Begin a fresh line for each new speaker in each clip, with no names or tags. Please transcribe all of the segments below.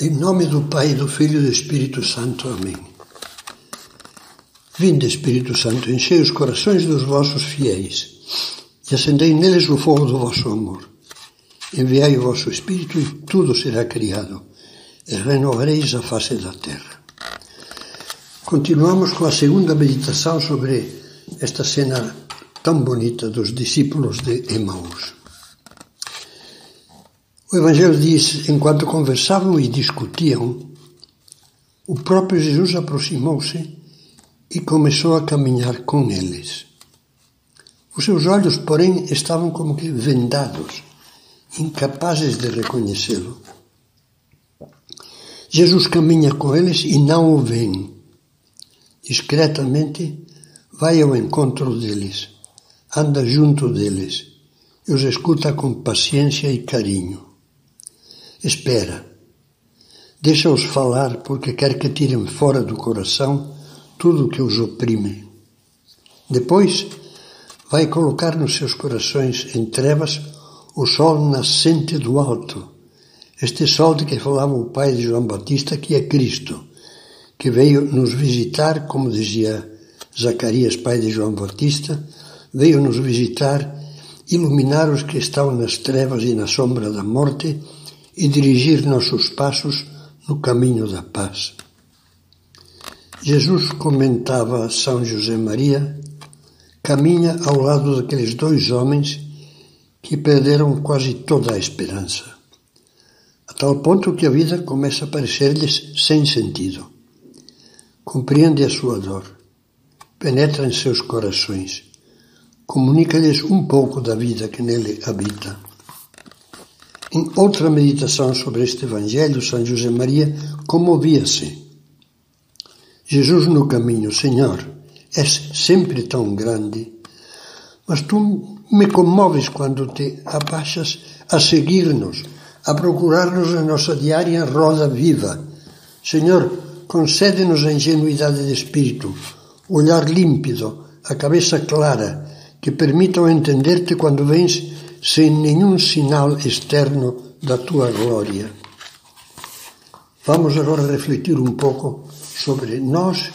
Em nome do Pai, do Filho e do Espírito Santo. Amém. Vinde, Espírito Santo, enchei os corações dos vossos fiéis e acendei neles o fogo do vosso amor. Enviai o vosso Espírito e tudo será criado, e renovareis a face da terra. Continuamos com a segunda meditação sobre esta cena tão bonita dos discípulos de Emaús. O Evangelho diz: enquanto conversavam e discutiam, o próprio Jesus aproximou-se e começou a caminhar com eles. Os seus olhos, porém, estavam como que vendados, incapazes de reconhecê-lo. Jesus caminha com eles e não o veem. Discretamente vai ao encontro deles, anda junto deles e os escuta com paciência e carinho. Espera. Deixa-os falar, porque quer que tirem fora do coração tudo o que os oprime. Depois, vai colocar nos seus corações em trevas o sol nascente do alto. Este sol de que falava o pai de João Batista, que é Cristo, que veio nos visitar, como dizia Zacarias, pai de João Batista, veio nos visitar, iluminar os que estavam nas trevas e na sombra da morte e dirigir nossos passos no caminho da paz. Jesus comentava a São José Maria, caminha ao lado daqueles dois homens que perderam quase toda a esperança, a tal ponto que a vida começa a parecer-lhes sem sentido. Compreende a sua dor, penetra em seus corações, comunica-lhes um pouco da vida que nele habita. Em outra meditação sobre este Evangelho, São José Maria comovia-se. Jesus no caminho, Senhor, és sempre tão grande, mas tu me comoves quando te abaixas a seguir-nos, a procurar-nos a nossa diária roda viva. Senhor, concede-nos a ingenuidade de espírito, o olhar límpido, a cabeça clara, que permitam entender-te quando vens sem nenhum sinal externo da tua glória. Vamos agora refletir um pouco sobre nós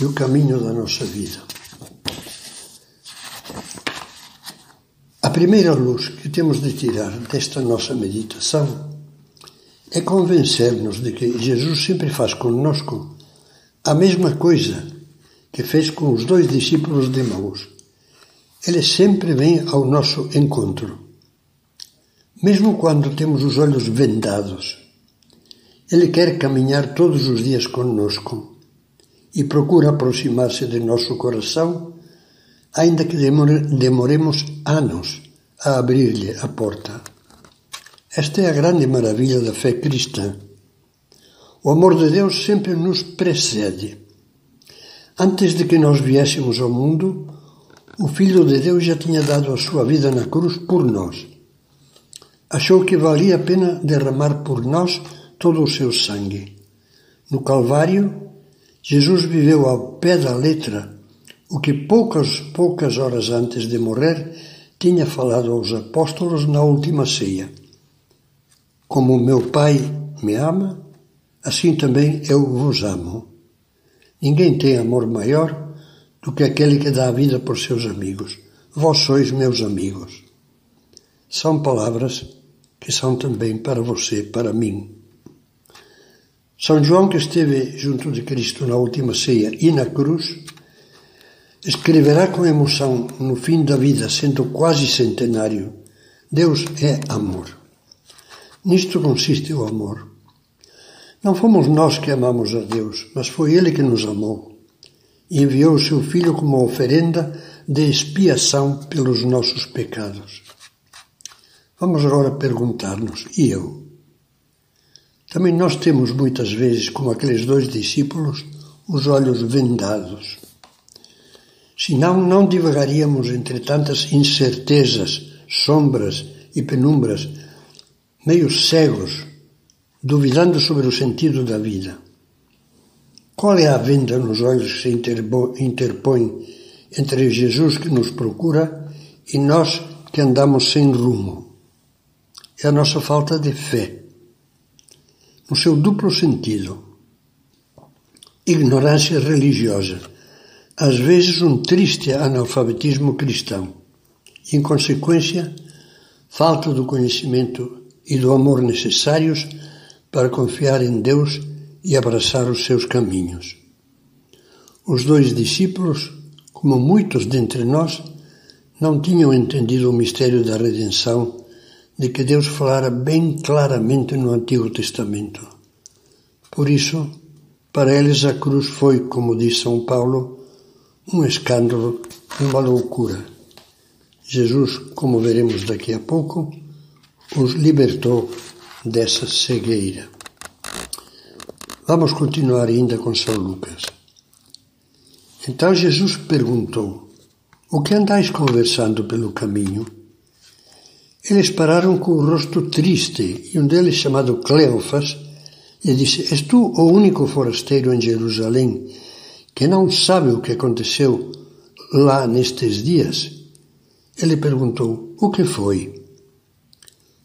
e o caminho da nossa vida. A primeira luz que temos de tirar desta nossa meditação é convencer-nos de que Jesus sempre faz conosco a mesma coisa que fez com os dois discípulos de Maús ele sempre vem ao nosso encontro. Mesmo quando temos os olhos vendados, Ele quer caminhar todos os dias conosco e procura aproximar-se de nosso coração, ainda que demoremos anos a abrir-lhe a porta. Esta é a grande maravilha da fé cristã. O amor de Deus sempre nos precede. Antes de que nós viéssemos ao mundo, o Filho de Deus já tinha dado a sua vida na cruz por nós. Achou que valia a pena derramar por nós todo o seu sangue. No Calvário, Jesus viveu ao pé da letra o que poucas, poucas horas antes de morrer tinha falado aos apóstolos na última ceia. Como meu Pai me ama, assim também eu vos amo. Ninguém tem amor maior do que aquele que dá a vida por seus amigos. Vós sois meus amigos. São palavras que são também para você, para mim. São João, que esteve junto de Cristo na última ceia e na cruz, escreverá com emoção no fim da vida, sendo quase centenário: Deus é amor. Nisto consiste o amor. Não fomos nós que amamos a Deus, mas foi Ele que nos amou e enviou o seu Filho como oferenda de expiação pelos nossos pecados. Vamos agora perguntar-nos, e eu? Também nós temos muitas vezes, como aqueles dois discípulos, os olhos vendados. Senão, não divagaríamos entre tantas incertezas, sombras e penumbras, meio cegos, duvidando sobre o sentido da vida. Qual é a venda nos olhos que se interpõe entre Jesus que nos procura e nós que andamos sem rumo? É a nossa falta de fé. no seu duplo sentido. Ignorância religiosa, às vezes um triste analfabetismo cristão, e, em consequência, falta do conhecimento e do amor necessários para confiar em Deus e abraçar os seus caminhos. Os dois discípulos, como muitos dentre nós, não tinham entendido o mistério da redenção de que Deus falara bem claramente no Antigo Testamento. Por isso, para eles a cruz foi, como diz São Paulo, um escândalo, uma loucura. Jesus, como veremos daqui a pouco, os libertou dessa cegueira. Vamos continuar ainda com São Lucas. Então Jesus perguntou: O que andais conversando pelo caminho? Eles pararam com o rosto triste e um deles, chamado Cleofas, lhe disse: És tu o único forasteiro em Jerusalém que não sabe o que aconteceu lá nestes dias? Ele perguntou: O que foi?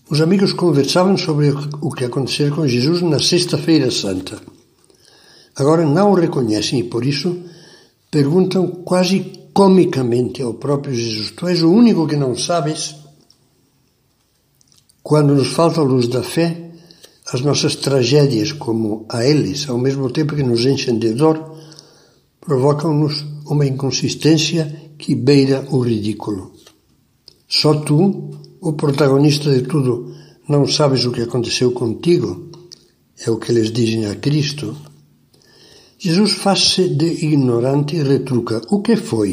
Os amigos conversavam sobre o que aconteceu com Jesus na Sexta-feira Santa. Agora não o reconhecem e, por isso, perguntam quase comicamente ao próprio Jesus: Tu és o único que não sabes? Quando nos falta a luz da fé, as nossas tragédias, como a eles, ao mesmo tempo que nos enchem de dor, provocam-nos uma inconsistência que beira o ridículo. Só tu, o protagonista de tudo, não sabes o que aconteceu contigo? É o que eles dizem a Cristo. Jesus faz-se de ignorante e retruca: O que foi?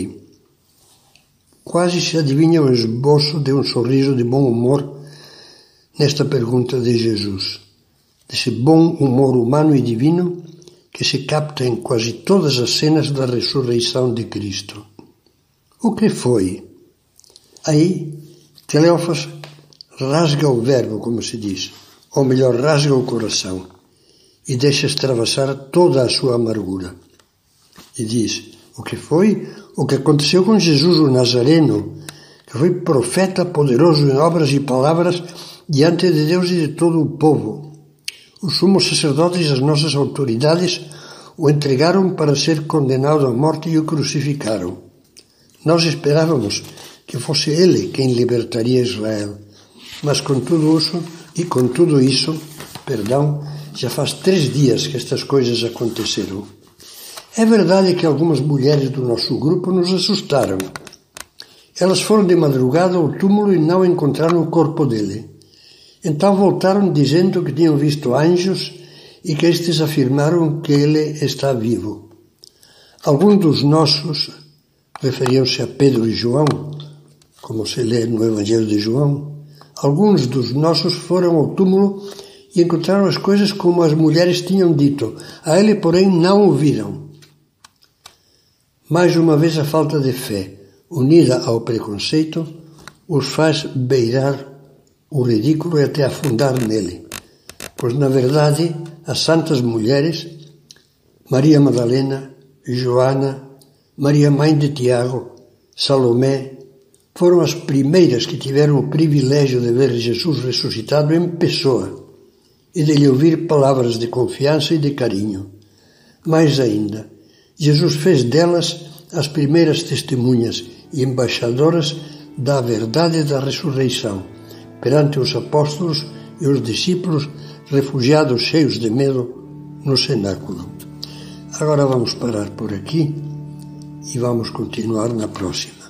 Quase se adivinha o esboço de um sorriso de bom humor nesta pergunta de Jesus. Desse bom humor humano e divino que se capta em quase todas as cenas da ressurreição de Cristo. O que foi? Aí Cleófas rasga o verbo, como se diz, ou melhor, rasga o coração e deixa extravasar toda a sua amargura. E diz: O que foi? O que aconteceu com Jesus o Nazareno, que foi profeta poderoso em obras e palavras diante de Deus e de todo o povo. Os sumos sacerdotes e as nossas autoridades o entregaram para ser condenado à morte e o crucificaram. Nós esperávamos que fosse ele quem libertaria Israel. Mas com tudo isso, e com tudo isso, perdão, já faz três dias que estas coisas aconteceram. É verdade que algumas mulheres do nosso grupo nos assustaram. Elas foram de madrugada ao túmulo e não encontraram o corpo dele. Então voltaram dizendo que tinham visto anjos e que estes afirmaram que ele está vivo. Alguns dos nossos, referiam-se a Pedro e João, como se lê no Evangelho de João, alguns dos nossos foram ao túmulo e encontraram as coisas como as mulheres tinham dito. A ele, porém, não ouviram. Mais uma vez, a falta de fé, unida ao preconceito, os faz beirar o ridículo e até afundar nele. Pois, na verdade, as santas mulheres, Maria Madalena, Joana, Maria Mãe de Tiago, Salomé, foram as primeiras que tiveram o privilégio de ver Jesus ressuscitado em pessoa e de lhe ouvir palavras de confiança e de carinho. Mais ainda, Jesus fez delas as primeiras testemunhas e embaixadoras da verdade da ressurreição perante os apóstolos e os discípulos refugiados cheios de medo no cenáculo. Agora vamos parar por aqui e vamos continuar na próxima.